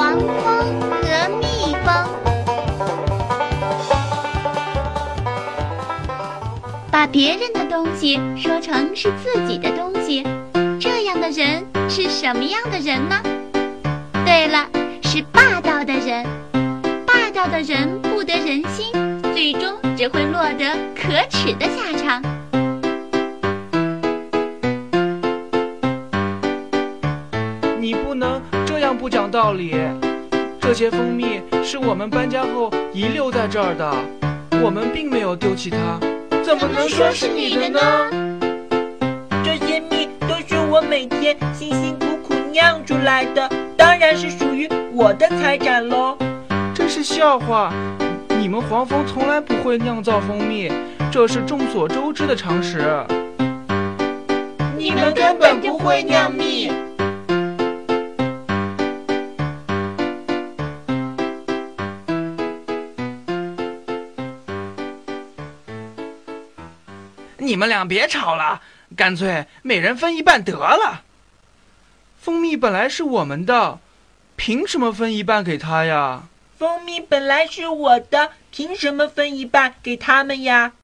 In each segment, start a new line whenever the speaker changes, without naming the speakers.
黄蜂和蜜蜂，把别人的东西说成是自己的东西，这样的人是什么样的人呢？对了，是霸道的人。霸道的人不得人心，最终只会落得可耻的下场。
不讲道理。这些蜂蜜是我们搬家后遗留在这儿的，我们并没有丢弃它，怎么能说是你的呢？
这些蜜都是我每天辛辛苦苦酿出来的，当然是属于我的财产喽。
这是笑话，你们黄蜂从来不会酿造蜂蜜，这是众所周知的常识。
你们根本不会酿蜜。
你们俩别吵了，干脆每人分一半得了。蜂蜜本来是我们的，凭什么分一半给他呀？
蜂蜜本来是我的，凭什么分一半给他们呀？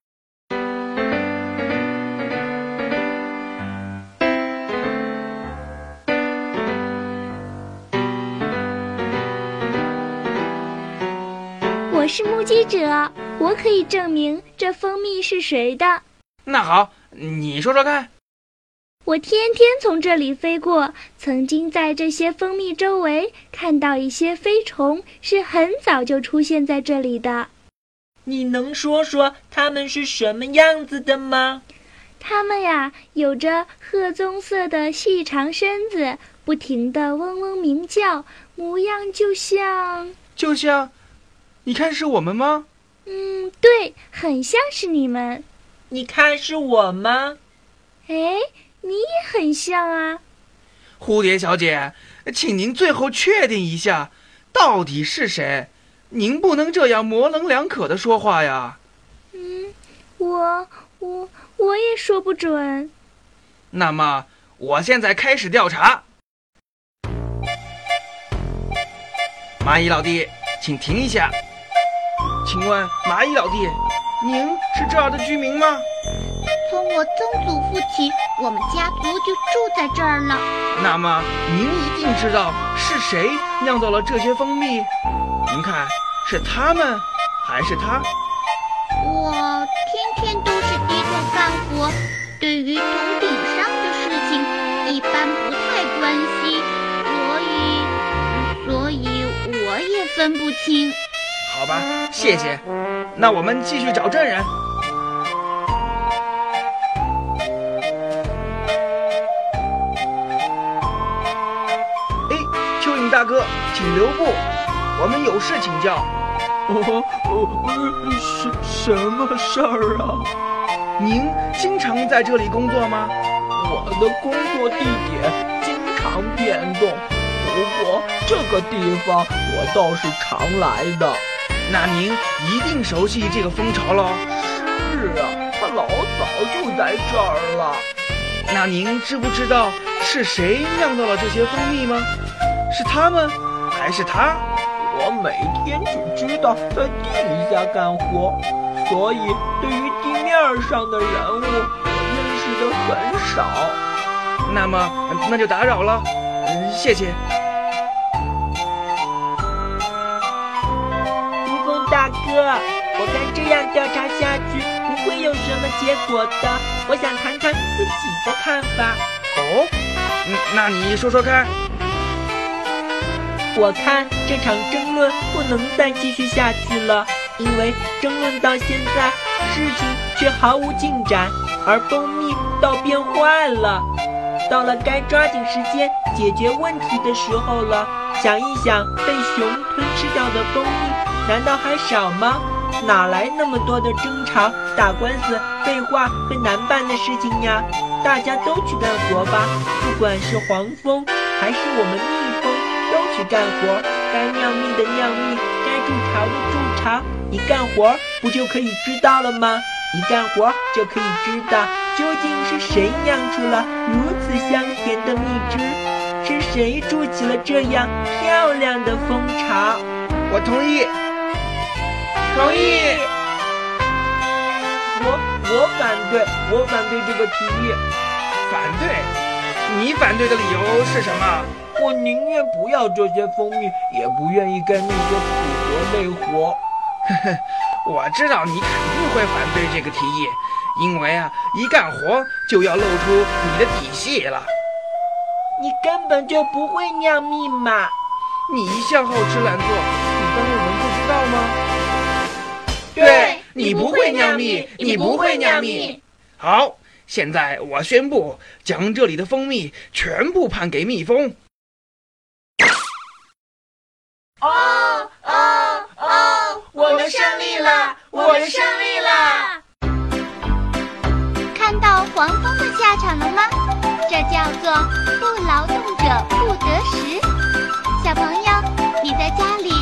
我是目击者，我可以证明这蜂蜜是谁的。
那好，你说说看。
我天天从这里飞过，曾经在这些蜂蜜周围看到一些飞虫，是很早就出现在这里的。
你能说说它们是什么样子的吗？
它们呀，有着褐棕色的细长身子，不停地嗡嗡鸣叫，模样就像……
就像，你看是我们吗？
嗯，对，很像是你们。
你看是我吗？
哎。你也很像啊，
蝴蝶小姐，请您最后确定一下，到底是谁？您不能这样模棱两可的说话呀。
嗯，我我我也说不准。
那么，我现在开始调查。蚂蚁老弟，请停一下。请问，蚂蚁老弟，您是这儿的居民吗？
从我曾祖父起，我们家族就住在这儿了。
那么您一定知道是谁酿造了这些蜂蜜？您看，是他们还是他？
我天天都是低头干活，对于头顶上的事情一般不太关心，所以，所以我也分不清。
好吧，谢谢。那我们继续找证人。哎，蚯蚓大哥，请留步，我们有事请教。
哦哦，什什么事儿啊？
您经常在这里工作吗？
我的工作地点经常变动，不过这个地方我倒是常来的。
那您一定熟悉这个蜂巢喽？
是啊，它老早就在这儿了。
那您知不知道是谁酿造了这些蜂蜜吗？是他们，还是他？
我每天只知道在地下干活，所以对于地面上的人物，我认识的很少。
那么，那就打扰了，嗯，谢谢。
我看这样调查下去不会有什么结果的，我想谈谈自己的看法。
哦，嗯，那你说说看。
我看这场争论不能再继续下去了，因为争论到现在，事情却毫无进展，而蜂蜜倒变坏了。到了该抓紧时间解决问题的时候了。想一想，被熊吞吃掉的蜂蜜难道还少吗？哪来那么多的争吵、打官司、废话和难办的事情呀？大家都去干活吧，不管是黄蜂还是我们蜜蜂。都去干活，该酿蜜的酿蜜，该筑巢的筑巢。一干活不就可以知道了吗？一干活就可以知道究竟是谁酿出了如此香甜的蜜汁，是谁筑起了这样漂亮的蜂巢？
我同意，同意。
我我反对，我反对这个提议。
反对？你反对的理由是什么？
我宁愿不要这些蜂蜜，也不愿意跟那些苦活累活。
呵呵，我知道你肯定会反对这个提议，因为啊，一干活就要露出你的底细了。
你根本就不会酿蜜嘛！
你一向好吃懒做，你当我们不知道吗？
对，
你不会酿蜜，你不会酿蜜。好，现在我宣布，将这里的蜂蜜全部判给蜜蜂。
哦哦哦！我们胜利了，我们胜利了！场了吗？这叫做不劳动者不得食。小朋友，你在家里？